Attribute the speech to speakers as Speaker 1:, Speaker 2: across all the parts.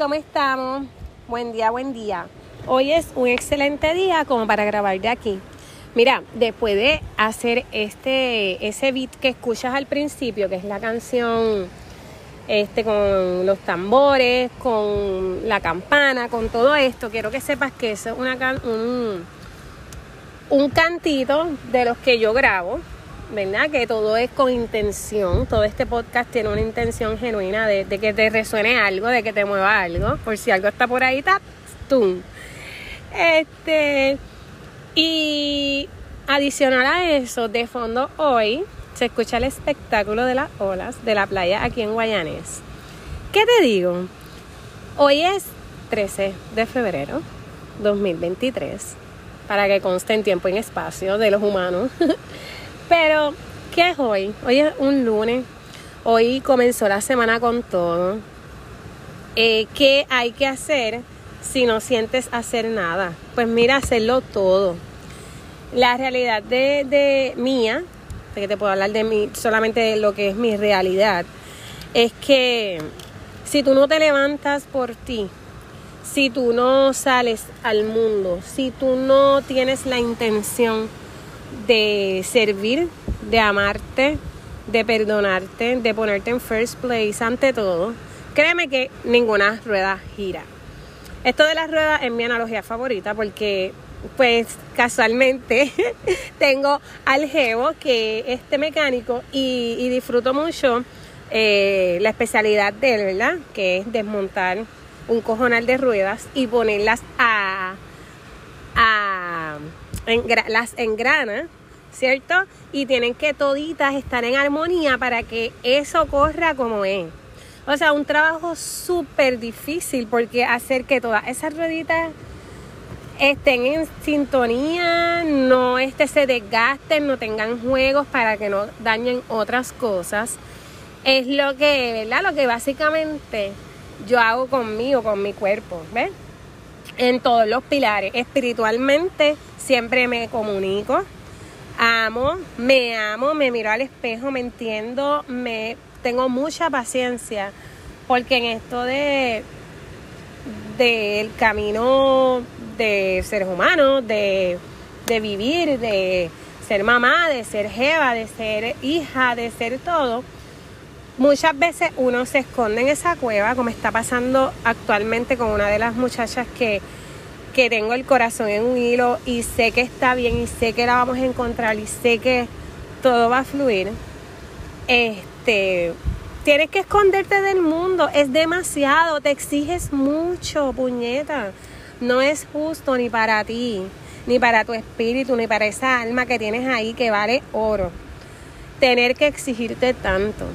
Speaker 1: ¿cómo estamos? Buen día, buen día. Hoy es un excelente día como para grabar de aquí. Mira, después de hacer este ese beat que escuchas al principio, que es la canción este con los tambores, con la campana, con todo esto, quiero que sepas que eso es una un, un cantito de los que yo grabo ¿verdad? Que todo es con intención, todo este podcast tiene una intención genuina de, que te resuene algo, de que te mueva algo, por si algo está por ahí, tap, tum. Este, y adicional a eso, de fondo hoy se escucha el espectáculo de las olas de la playa aquí en Guayanés. ¿Qué te digo? Hoy es 13 de febrero 2023, para que conste en tiempo y en espacio de los humanos. Pero, ¿qué es hoy? Hoy es un lunes. Hoy comenzó la semana con todo. Eh, ¿Qué hay que hacer si no sientes hacer nada? Pues mira, hacerlo todo. La realidad de, de mía, de que te puedo hablar de mí, solamente de lo que es mi realidad, es que si tú no te levantas por ti, si tú no sales al mundo, si tú no tienes la intención de servir, de amarte, de perdonarte, de ponerte en first place ante todo, créeme que ninguna rueda gira. Esto de las ruedas es mi analogía favorita porque pues casualmente tengo al que es este mecánico y, disfruto mucho eh, la especialidad de él, ¿verdad? Que es desmontar un cojonal de ruedas y ponerlas a, a las engrana, ¿cierto? Y tienen que toditas estar en armonía para que eso corra como es. O sea, un trabajo súper difícil porque hacer que todas esas rueditas estén en sintonía, no este, se desgasten, no tengan juegos para que no dañen otras cosas. Es lo que, ¿verdad? Lo que básicamente yo hago conmigo, con mi cuerpo, ¿ves? En todos los pilares. Espiritualmente, siempre me comunico, amo, me amo, me miro al espejo, me entiendo, me tengo mucha paciencia, porque en esto de del camino de seres humanos, de, de vivir, de ser mamá, de ser jeva, de ser hija, de ser todo, muchas veces uno se esconde en esa cueva, como está pasando actualmente con una de las muchachas que que tengo el corazón en un hilo y sé que está bien y sé que la vamos a encontrar y sé que todo va a fluir, este, tienes que esconderte del mundo, es demasiado, te exiges mucho, puñeta. No es justo ni para ti, ni para tu espíritu, ni para esa alma que tienes ahí que vale oro. Tener que exigirte tanto.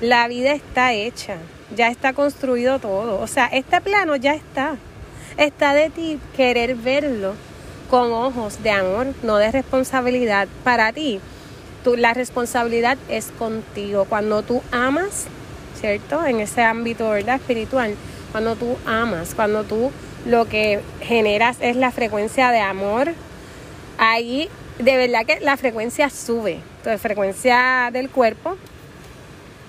Speaker 1: La vida está hecha, ya está construido todo. O sea, este plano ya está. Está de ti querer verlo con ojos de amor, no de responsabilidad. Para ti, tú, la responsabilidad es contigo. Cuando tú amas, ¿cierto? En ese ámbito ¿verdad? espiritual, cuando tú amas, cuando tú lo que generas es la frecuencia de amor, ahí de verdad que la frecuencia sube. Entonces, frecuencia del cuerpo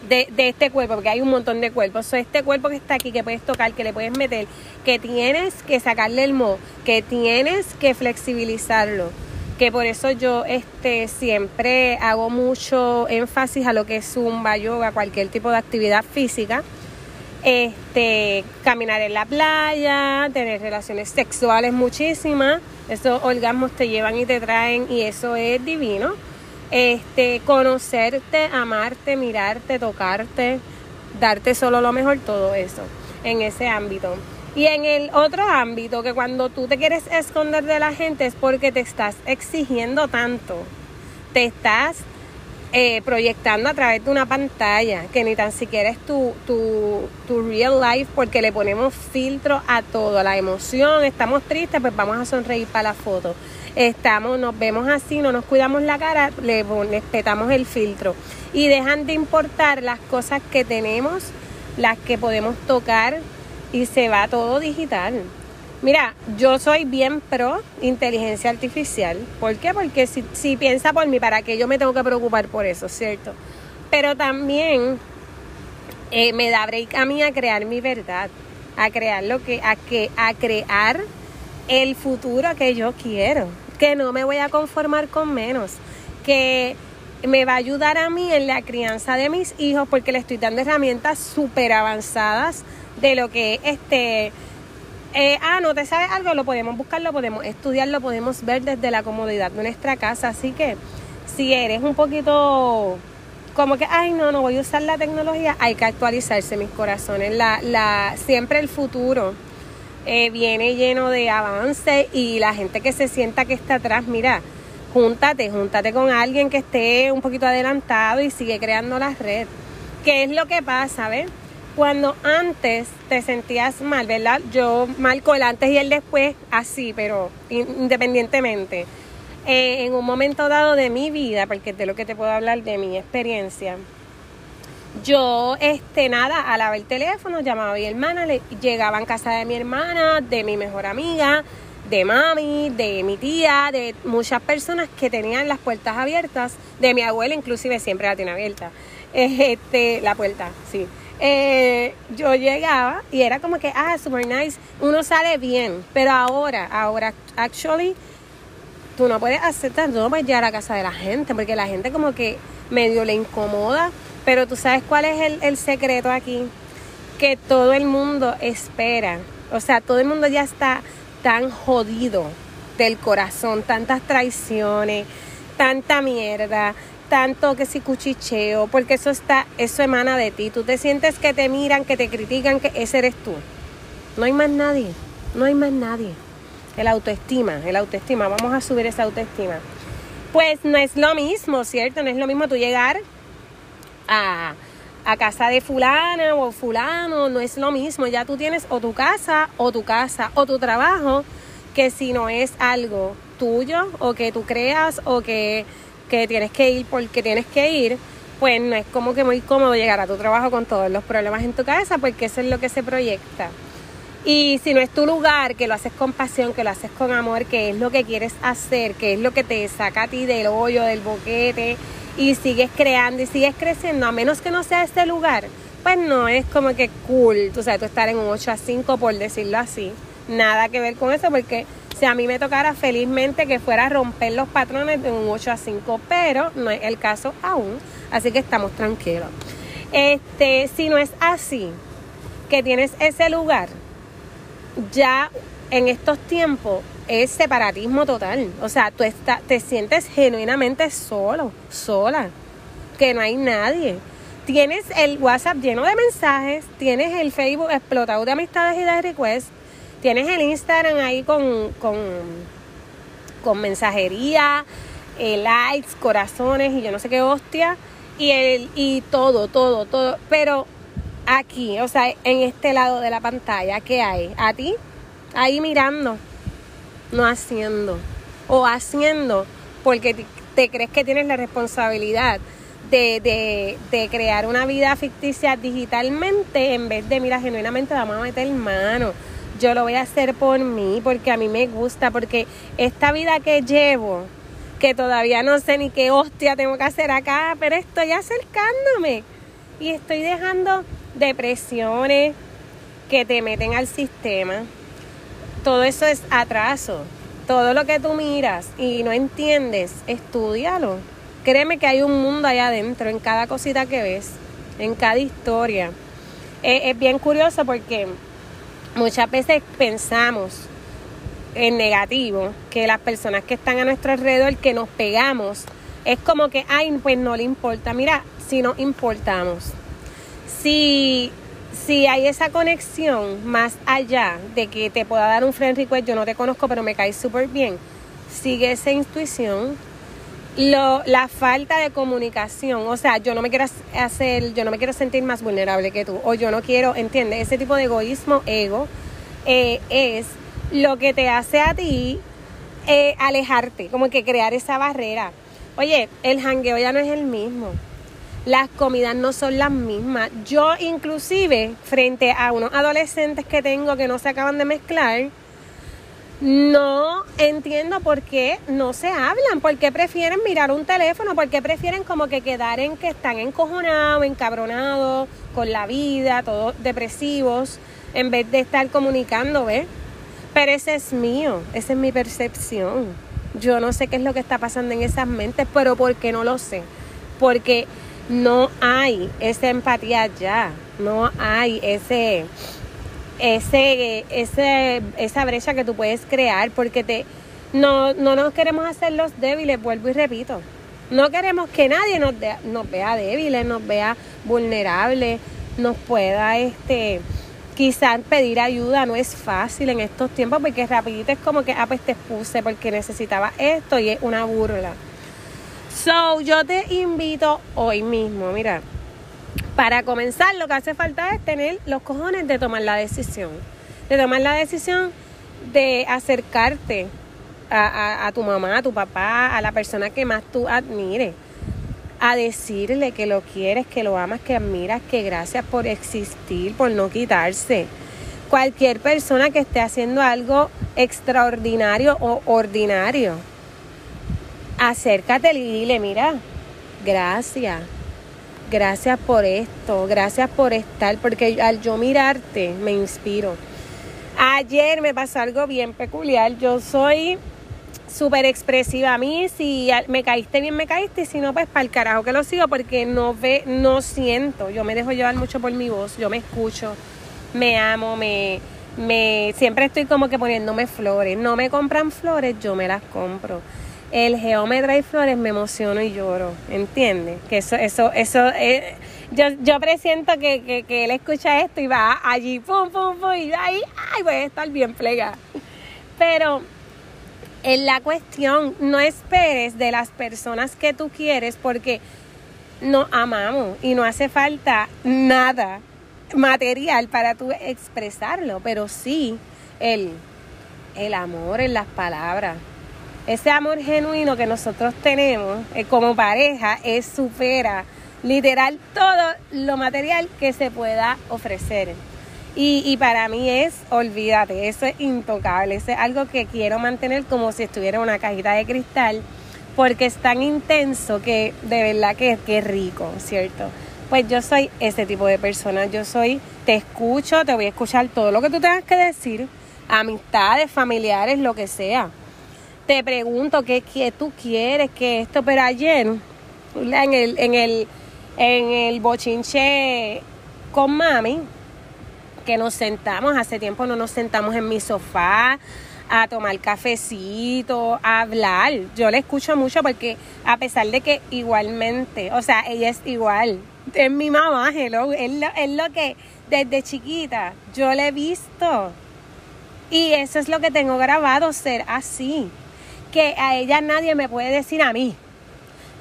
Speaker 1: de, este cuerpo, porque hay un montón de cuerpos. este cuerpo que está aquí, que puedes tocar, que le puedes meter, que tienes que sacarle el mo, que tienes que flexibilizarlo. Que por eso yo este, siempre hago mucho énfasis a lo que es zumba, yoga, cualquier tipo de actividad física. Este, caminar en la playa, tener relaciones sexuales muchísimas. Esos orgasmos te llevan y te traen y eso es divino este, conocerte, amarte, mirarte, tocarte, darte solo lo mejor, todo eso en ese ámbito. Y en el otro ámbito, que cuando tú te quieres esconder de la gente es porque te estás exigiendo tanto, te estás eh, proyectando a través de una pantalla, que ni tan siquiera es tu, tu, tu real life, porque le ponemos filtro a todo, a la emoción, estamos tristes, pues vamos a sonreír para la foto estamos, nos vemos así, no nos cuidamos la cara, le, le petamos el filtro. Y dejan de importar las cosas que tenemos, las que podemos tocar y se va todo digital. Mira, yo soy bien pro inteligencia artificial. ¿Por qué? Porque si, si piensa por mí, ¿para qué yo me tengo que preocupar por eso, cierto? Pero también eh, me da break a mí a crear mi verdad, a crear lo que, a que, a crear el futuro que yo quiero, que no me voy a conformar con menos, que me va a ayudar a mí en la crianza de mis hijos porque le estoy dando herramientas súper avanzadas de lo que este eh, ah, no te sabes algo, lo podemos buscar, lo podemos estudiar, lo podemos ver desde la comodidad de nuestra casa. Así que si eres un poquito como que, ay, no, no voy a usar la tecnología, hay que actualizarse mis corazones. La, la, siempre el futuro eh, viene lleno de avance y la gente que se sienta que está atrás, mira, júntate, júntate con alguien que esté un poquito adelantado y sigue creando la red. ¿Qué es lo que pasa, ves? Cuando antes te sentías mal, ¿verdad? Yo marco el antes y el después así, pero independientemente. Eh, en un momento dado de mi vida, porque de lo que te puedo hablar de mi experiencia, yo, este, nada, alaba el teléfono, llamaba a mi hermana, le, llegaba en casa de mi hermana, de mi mejor amiga, de mami, de mi tía, de muchas personas que tenían las puertas abiertas, de mi abuela inclusive siempre la tiene abierta, este, la puerta, sí. Eh, yo llegaba y era como que, ah, super nice, uno sale bien, pero ahora, ahora, actually, tú no puedes aceptar, no puedes llegar a casa de la gente, porque la gente como que medio le incomoda pero tú sabes cuál es el, secreto aquí, que todo el mundo espera, o sea, todo el mundo ya está tan jodido del corazón, tantas traiciones, tanta mierda, tanto que si cuchicheo, porque eso está, eso emana de ti. Tú te sientes que te miran, que te critican, que ese eres tú. No hay más nadie, no hay más nadie. El autoestima, el autoestima, vamos a subir esa autoestima. Pues no es lo mismo, ¿cierto? No es lo mismo tú llegar a, casa de fulana o fulano, no es lo mismo, ya tú tienes o tu casa o tu casa o tu trabajo, que si no es algo tuyo o que tú creas o que, que tienes que ir porque tienes que ir, pues no es como que muy cómodo llegar a tu trabajo con todos los problemas en tu cabeza, porque eso es lo que se proyecta. Y si no es tu lugar, que lo haces con pasión, que lo haces con amor, que es lo que quieres hacer, que es lo que te saca a ti del hoyo, del boquete, y sigues creando y sigues creciendo, a menos que no sea este lugar, pues no es como que cool, tú sabes, tú estar en un 8 a 5 por decirlo así. Nada que ver con eso porque si a mí me tocara felizmente que fuera a romper los patrones de un 8 a 5, pero no es el caso aún, así que estamos tranquilos. Este, si no es así, que tienes ese lugar, ya en estos tiempos es separatismo total. O sea, tú te sientes genuinamente solo, sola, que no hay nadie. Tienes el WhatsApp lleno de mensajes, tienes el Facebook explotado de amistades y de requests, tienes el Instagram ahí con, con, con mensajería, eh, likes, corazones y yo no sé qué hostia, y, el, y todo, todo, todo. Pero aquí, o sea, en este lado de la pantalla, ¿qué hay? A ti, ahí mirando no haciendo. O haciendo porque te, crees que tienes la responsabilidad de, de, crear una vida ficticia digitalmente en vez de, mira, genuinamente vamos a meter mano. Yo lo voy a hacer por mí, porque a mí me gusta, porque esta vida que llevo, que todavía no sé ni qué hostia tengo que hacer acá, pero estoy acercándome y estoy dejando depresiones que te meten al sistema todo eso es atraso. Todo lo que tú miras y no entiendes, estudialo. Créeme que hay un mundo allá adentro, en cada cosita que ves, en cada historia. es bien curioso porque muchas veces pensamos en negativo, que las personas que están a nuestro alrededor, que nos pegamos, es como que, ay, pues no le importa. Mira, si nos importamos, si si hay esa conexión más allá de que te pueda dar un friend request, yo no te conozco, pero me caes súper bien, sigue esa intuición. Lo, la falta de comunicación, o sea, yo no me quiero hacer, yo no me quiero sentir más vulnerable que tú, o yo no quiero, entiende, ese tipo de egoísmo, ego, eh, es lo que te hace a ti eh, alejarte, como que crear esa barrera. Oye, el jangueo ya no es el mismo las comidas no son las mismas. Yo inclusive, frente a unos adolescentes que tengo que no se acaban de mezclar, no entiendo por qué no se hablan, por qué prefieren mirar un teléfono, por qué prefieren como que quedar en que están encojonados, encabronados con la vida, todos depresivos, en vez de estar comunicando, ¿ves? Pero ese es mío, esa es mi percepción. Yo no sé qué es lo que está pasando en esas mentes, pero ¿por qué no lo sé? Porque no hay esa empatía ya, no hay ese ese, ese, esa brecha que tú puedes crear, porque te, no, no nos queremos hacer los débiles, vuelvo y repito. No queremos que nadie nos, nos vea débiles, nos vea vulnerables, nos pueda este quizás pedir ayuda no es fácil en estos tiempos porque rapidito es como que ah pues te expuse porque necesitaba esto y es una burla. So, yo te invito hoy mismo, mira, para comenzar, lo que hace falta es tener los cojones de tomar la decisión. De tomar la decisión de acercarte a, tu mamá, a tu papá, a la persona que más tú admires. A decirle que lo quieres, que lo amas, que admiras, que gracias por existir, por no quitarse. Cualquier persona que esté haciendo algo extraordinario o ordinario, acércate y dile, mira, gracias. Gracias por esto, gracias por estar, porque al yo mirarte me inspiro. Ayer me pasó algo bien peculiar, yo soy súper expresiva a mí, si me caíste bien me caíste, si no pues para el carajo que lo sigo porque no ve, no siento, yo me dejo llevar mucho por mi voz, yo me escucho, me amo, me, me siempre estoy como que poniéndome flores, no me compran flores, yo me las compro el geómetra y flores me emociono y lloro, ¿entiendes? Que eso, eso, eso, eh, yo, yo presiento que, él escucha esto y va allí, pum, pum, pum, y ahí, ay, voy a estar bien plegada. Pero en la cuestión, no esperes de las personas que tú quieres porque nos amamos y no hace falta nada material para tú expresarlo, pero sí el, el amor en las palabras, ese amor genuino que nosotros tenemos eh, como pareja es supera literal todo lo material que se pueda ofrecer. Y, para mí es, olvídate, eso es intocable, eso es algo que quiero mantener como si estuviera en una cajita de cristal, porque es tan intenso que de verdad que es rico, ¿cierto? Pues yo soy ese tipo de persona, yo soy, te escucho, te voy a escuchar todo lo que tú tengas que decir, amistades, familiares, lo que sea te pregunto qué, tú quieres, que esto, pero ayer en el, en el, en el bochinche con mami, que nos sentamos, hace tiempo no nos sentamos en mi sofá a tomar cafecito, a hablar. Yo le escucho mucho porque a pesar de que igualmente, o sea, ella es igual, es mi mamá, hello, es lo, es lo que desde chiquita yo le he visto. Y eso es lo que tengo grabado, ser así que a ella nadie me puede decir a mí.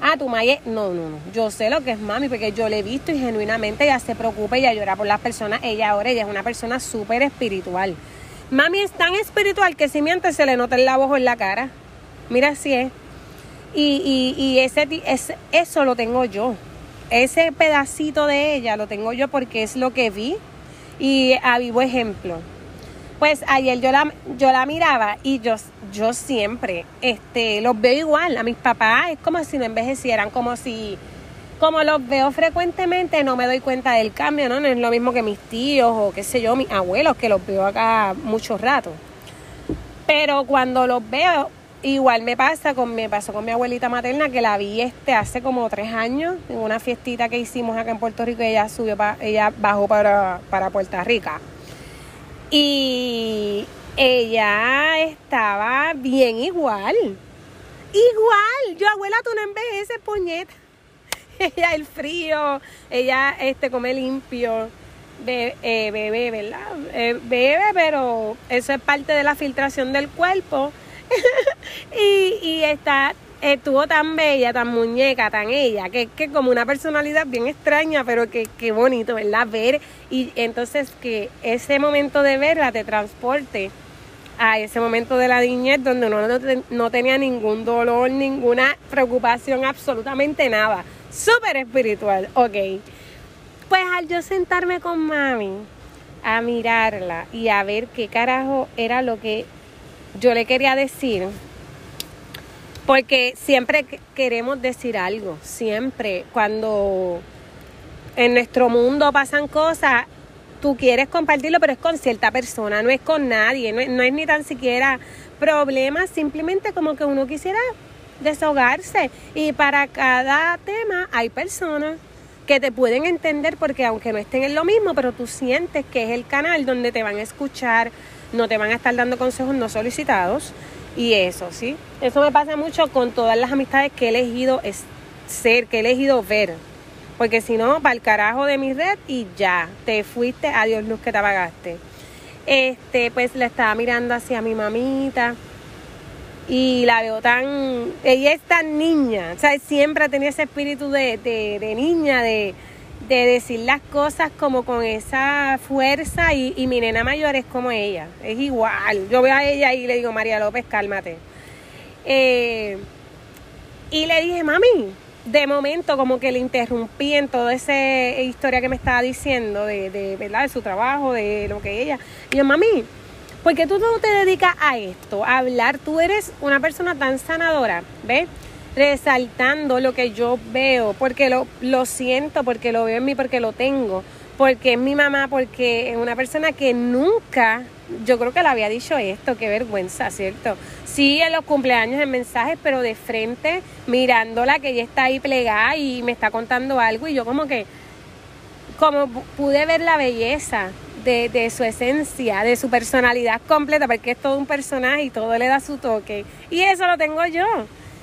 Speaker 1: Ah, tu madre, no, no, no. Yo sé lo que es mami porque yo le he visto y genuinamente ella se preocupa y ella llora por las personas. Ella ahora, ella es una persona súper espiritual. Mami es tan espiritual que si miente se le nota el la voz en la cara. Mira así es. Y, y, y ese, ese, eso lo tengo yo. Ese pedacito de ella lo tengo yo porque es lo que vi y a vivo ejemplo. Pues ayer yo la, yo la miraba y yo, yo siempre este, los veo igual. A mis papás es como si no envejecieran, como si, como los veo frecuentemente, no me doy cuenta del cambio, ¿no? No es lo mismo que mis tíos o qué sé yo, mis abuelos, que los veo acá mucho rato. Pero cuando los veo, igual me pasa con me pasó con mi abuelita materna que la vi este hace como tres años en una fiestita que hicimos acá en Puerto Rico y ella subió para ella bajó para, para Puerto Rico y ella estaba bien igual. Igual. Yo, abuela, tú no envejeces, puñeta. ella el frío, ella este come limpio, bebe, eh, bebe ¿verdad? Eh, bebe, pero eso es parte de la filtración del cuerpo. y, y está estuvo tan bella, tan muñeca, tan ella, que, que como una personalidad bien extraña, pero que, que bonito, ¿verdad? Ver y entonces que ese momento de verla te transporte a ese momento de la niñez donde uno no, no tenía ningún dolor, ninguna preocupación, absolutamente nada. Súper espiritual, ok. Pues al yo sentarme con mami a mirarla y a ver qué carajo era lo que yo le quería decir, porque siempre queremos decir algo, siempre cuando en nuestro mundo pasan cosas, tú quieres compartirlo, pero es con cierta persona, no es con nadie, no es, ni tan siquiera problemas, simplemente como que uno quisiera desahogarse. Y para cada tema hay personas que te pueden entender porque aunque no estén en lo mismo, pero tú sientes que es el canal donde te van a escuchar, no te van a estar dando consejos no solicitados y eso, ¿sí? Eso me pasa mucho con todas las amistades que he elegido ser, que he elegido ver. Porque si no, para el carajo de mi red y ya, te fuiste, adiós luz que te apagaste. Este, pues le estaba mirando hacia mi mamita y la veo tan, ella es tan niña, o sea, siempre tenido ese espíritu de, de, niña, de, de, decir las cosas como con esa fuerza y, mi nena mayor es como ella, es igual. Yo veo a ella y le digo, María López, cálmate. Eh, y le dije, mami, de momento como que le interrumpí en toda esa historia que me estaba diciendo de, de, ¿verdad? de su trabajo, de lo que ella. Y yo, mami, ¿por qué tú no te dedicas a esto, a hablar? Tú eres una persona tan sanadora, ¿ves? Resaltando lo que yo veo, porque lo, lo siento, porque lo veo en mí, porque lo tengo, porque es mi mamá, porque es una persona que nunca yo creo que le había dicho esto, qué vergüenza, ¿cierto? Sí, en los cumpleaños en mensajes, pero de frente, mirándola, que ella está ahí plegada y me está contando algo, y yo como que, como pude ver la belleza de, de su esencia, de su personalidad completa, porque es todo un personaje y todo le da su toque. Y eso lo tengo yo.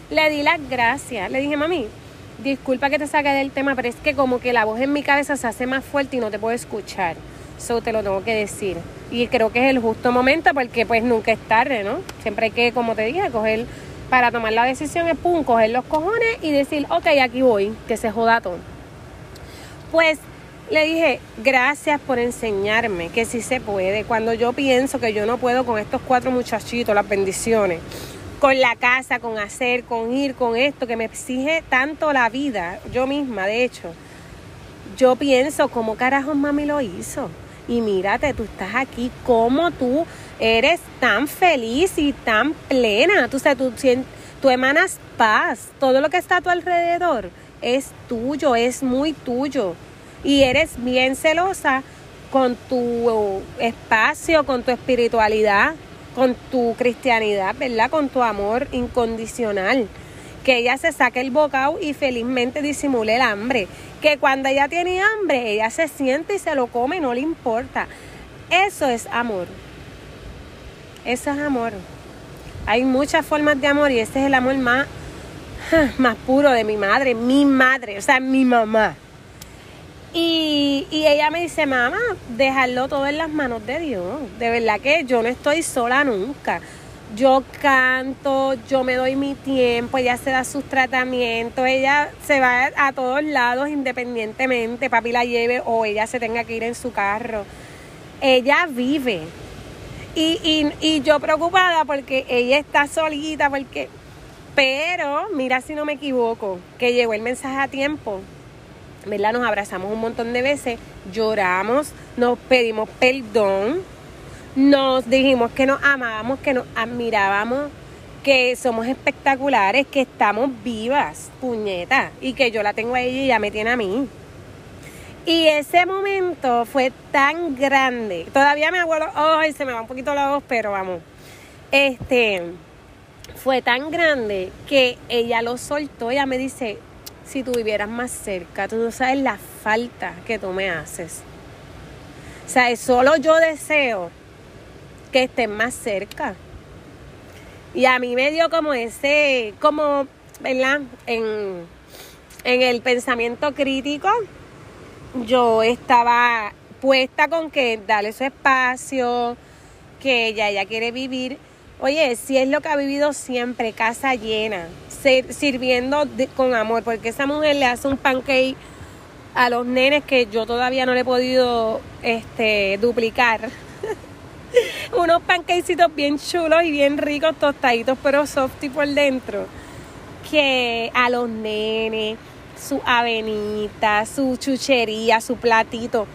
Speaker 1: Le di las gracias, le dije, mami, disculpa que te saque del tema, pero es que como que la voz en mi cabeza se hace más fuerte y no te puedo escuchar. Eso te lo tengo que decir. Y creo que es el justo momento porque pues nunca es tarde, ¿no? Siempre hay que, como te dije, coger para tomar la decisión es pum, coger los cojones y decir, ok, aquí voy, que se joda todo. Pues le dije, gracias por enseñarme que sí se puede. Cuando yo pienso que yo no puedo con estos cuatro muchachitos, las bendiciones, con la casa, con hacer, con ir, con esto, que me exige tanto la vida, yo misma, de hecho, yo pienso, ¿cómo carajos mami lo hizo? y mírate, tú estás aquí, como tú eres tan feliz y tan plena, tú, sabes, tú, tú emanas paz, todo lo que está a tu alrededor es tuyo, es muy tuyo. Y eres bien celosa con tu espacio, con tu espiritualidad, con tu cristianidad, ¿verdad? Con tu amor incondicional. Que ella se saque el bocado y felizmente disimule el hambre que cuando ella tiene hambre, ella se siente y se lo come, no le importa. Eso es amor. Eso es amor. Hay muchas formas de amor y ese es el amor más, más puro de mi madre, mi madre, o sea, mi mamá. Y, y, ella me dice, mamá, dejarlo todo en las manos de Dios. De verdad que yo no estoy sola nunca yo canto, yo me doy mi tiempo, ella se da sus tratamientos, ella se va a todos lados independientemente, papi la lleve o ella se tenga que ir en su carro. Ella vive. Y, y, y yo preocupada porque ella está solita, porque... Pero, mira si no me equivoco, que llegó el mensaje a tiempo. ¿Verdad? Nos abrazamos un montón de veces, lloramos, nos pedimos perdón nos dijimos que nos amábamos, que nos admirábamos, que somos espectaculares, que estamos vivas, puñeta, y que yo la tengo a ella y ella me tiene a mí. Y ese momento fue tan grande. Todavía me acuerdo, ay, se me va un poquito la voz, pero vamos. Este fue tan grande que ella lo soltó. Ella me dice, si tú vivieras más cerca, tú no sabes la falta que tú me haces. O sea, solo yo deseo que estén más cerca. Y a mí me dio como ese, como, ¿verdad? En, en el pensamiento crítico, yo estaba puesta con que darle su espacio, que ella, ella quiere vivir. Oye, si es lo que ha vivido siempre, casa llena, sirviendo con amor, porque esa mujer le hace un pancake a los nenes que yo todavía no le he podido este, duplicar unos panquecitos bien chulos y bien ricos, tostaditos, pero softy por dentro. Que a los nenes, su avenita, su chuchería, su platito.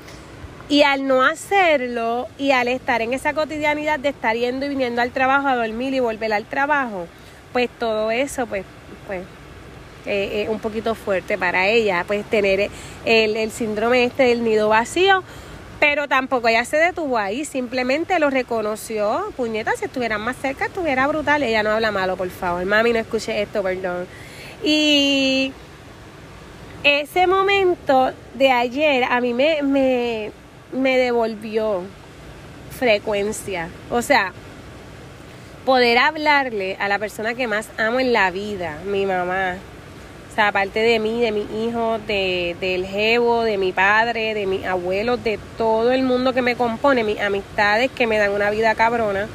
Speaker 1: Y al no hacerlo y al estar en esa cotidianidad de estar yendo y viniendo al trabajo a dormir y volver al trabajo, pues todo eso, pues, pues, eh, un poquito fuerte para ella, pues tener el, el síndrome este del nido vacío. Pero tampoco ella se detuvo ahí, simplemente lo reconoció. Puñeta, si estuvieran más cerca, estuviera brutal. Ella no habla malo, por favor. Mami, no escuche esto, perdón. Y ese momento de ayer a mí me, me, me devolvió frecuencia. O sea, poder hablarle a la persona que más amo en la vida, mi mamá. O sea, aparte de mí, de mi hijo, de, del jevo, de mi padre, de mis abuelos, de todo el mundo que me compone, mis amistades que me dan una vida cabrona,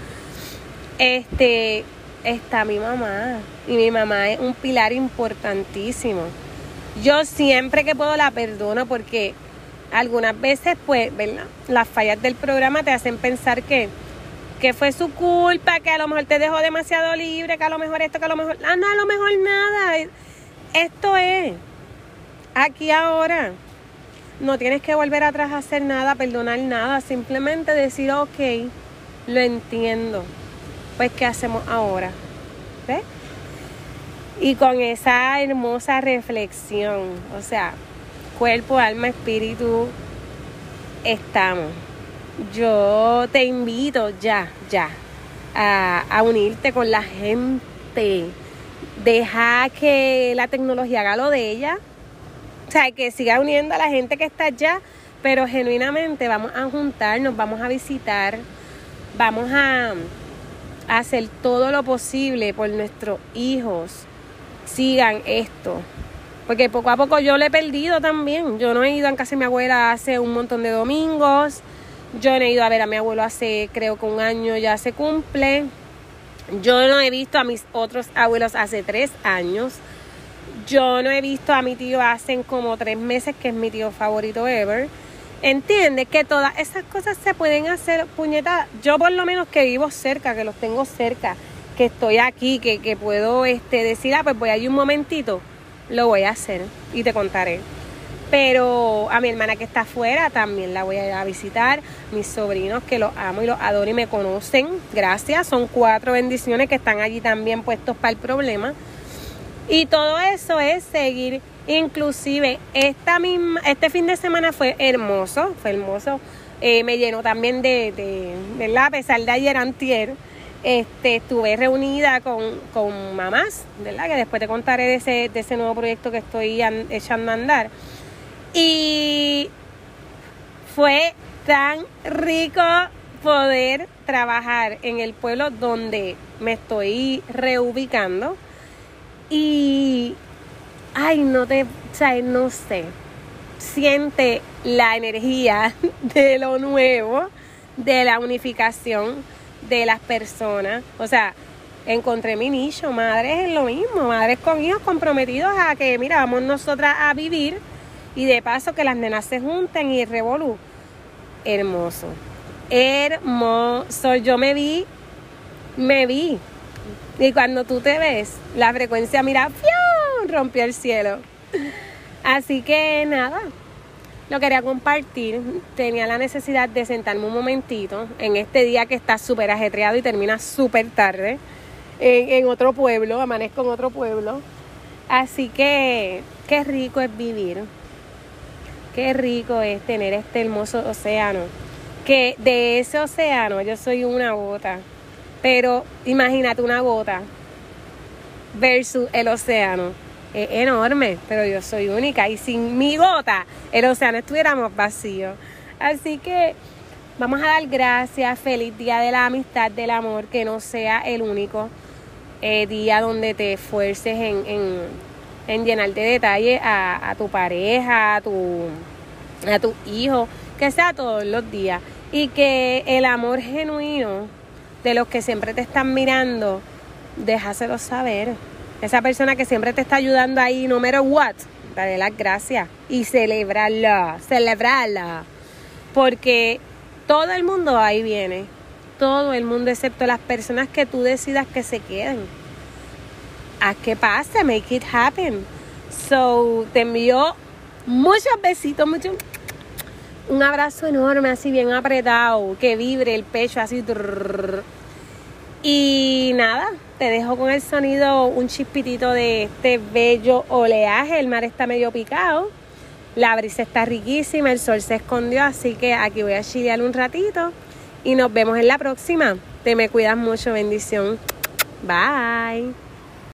Speaker 1: este, está mi mamá. Y mi mamá es un pilar importantísimo. Yo siempre que puedo la perdono porque algunas veces, pues, ¿verdad? Las fallas del programa te hacen pensar que, que fue su culpa, que a lo mejor te dejó demasiado libre, que a lo mejor esto, que a lo mejor... Ah, no, a lo mejor nada. Esto es aquí ahora. No tienes que volver atrás a hacer nada, perdonar nada, simplemente decir, ok, lo entiendo. Pues, ¿qué hacemos ahora? ¿Ves? Y con esa hermosa reflexión, o sea, cuerpo, alma, espíritu, estamos. Yo te invito ya, ya, a, unirte con la gente. Deja que la tecnología haga lo de ella. O sea, que siga uniendo a la gente que está allá, pero genuinamente vamos a juntarnos, vamos a visitar, vamos a, a hacer todo lo posible por nuestros hijos. Sigan esto. Porque poco a poco yo le he perdido también. Yo no he ido a casa de mi abuela hace un montón de domingos. Yo no he ido a ver a mi abuelo hace, creo que un año ya se cumple. Yo no he visto a mis otros abuelos hace tres años. Yo no he visto a mi tío hace como tres meses, que es mi tío favorito ever. Entiende que todas esas cosas se pueden hacer, puñeta. Yo por lo menos que vivo cerca, que los tengo cerca, que estoy aquí, que, que puedo este, decir, ah, pues voy allí un momentito lo voy a hacer y te contaré. Pero a mi hermana que está afuera también la voy a ir a visitar. Mis sobrinos que los amo y los adoro y me conocen. Gracias. Son cuatro bendiciones que están allí también puestos para el problema. Y todo eso es seguir. Inclusive esta misma, este fin de semana fue hermoso. Fue hermoso. Eh, me llenó también de, de. A pesar de ayer antier este, estuve reunida con, con, mamás, ¿verdad? Que después te contaré de ese, ese nuevo proyecto que estoy echando a andar. Y fue tan rico poder trabajar en el pueblo donde me estoy reubicando. Y, ay, no te, o no sé, siente la energía de lo nuevo, de la unificación de las personas. O sea, encontré mi nicho. Madres es lo mismo. Madres con hijos comprometidos a que, mira, vamos nosotras a vivir y de paso que las nenas se junten y revolú. Hermoso. Hermoso. Yo me vi, me vi. Y cuando tú te ves, la frecuencia, mira, rompió el cielo. Así que nada, lo quería compartir. Tenía la necesidad de sentarme un momentito en este día que está súper ajetreado y termina súper tarde en, otro pueblo, amanezco en otro pueblo. Así que qué rico es vivir. Qué rico es tener este hermoso océano. Que de ese océano yo soy una gota. Pero imagínate una gota versus el océano es enorme, pero yo soy única y sin mi gota el océano estuviéramos vacío. Así que vamos a dar gracias, feliz día de la amistad, del amor, que no sea el único eh, día donde te esfuerces en, en, en de detalle a, a, tu pareja, a tu, a tu hijo, que sea todos los días. Y que el amor genuino de los que siempre te están mirando, déjaselo saber esa persona que siempre te está ayudando ahí, no matter what, dale las gracias y celebrarla, celebrarla. Porque todo el mundo ahí viene. Todo el mundo, excepto las personas que tú decidas que se queden. Haz que pase, make it happen. So, te envío muchos besitos, muchos un abrazo enorme, así bien apretado, que vibre el pecho así. Y nada, te dejo con el sonido, un chispitito de este bello oleaje. El mar está medio picado. La brisa está riquísima, el sol se escondió, así que aquí voy a chilear un ratito y nos vemos en la próxima. Te me cuidas mucho, bendición. Bye.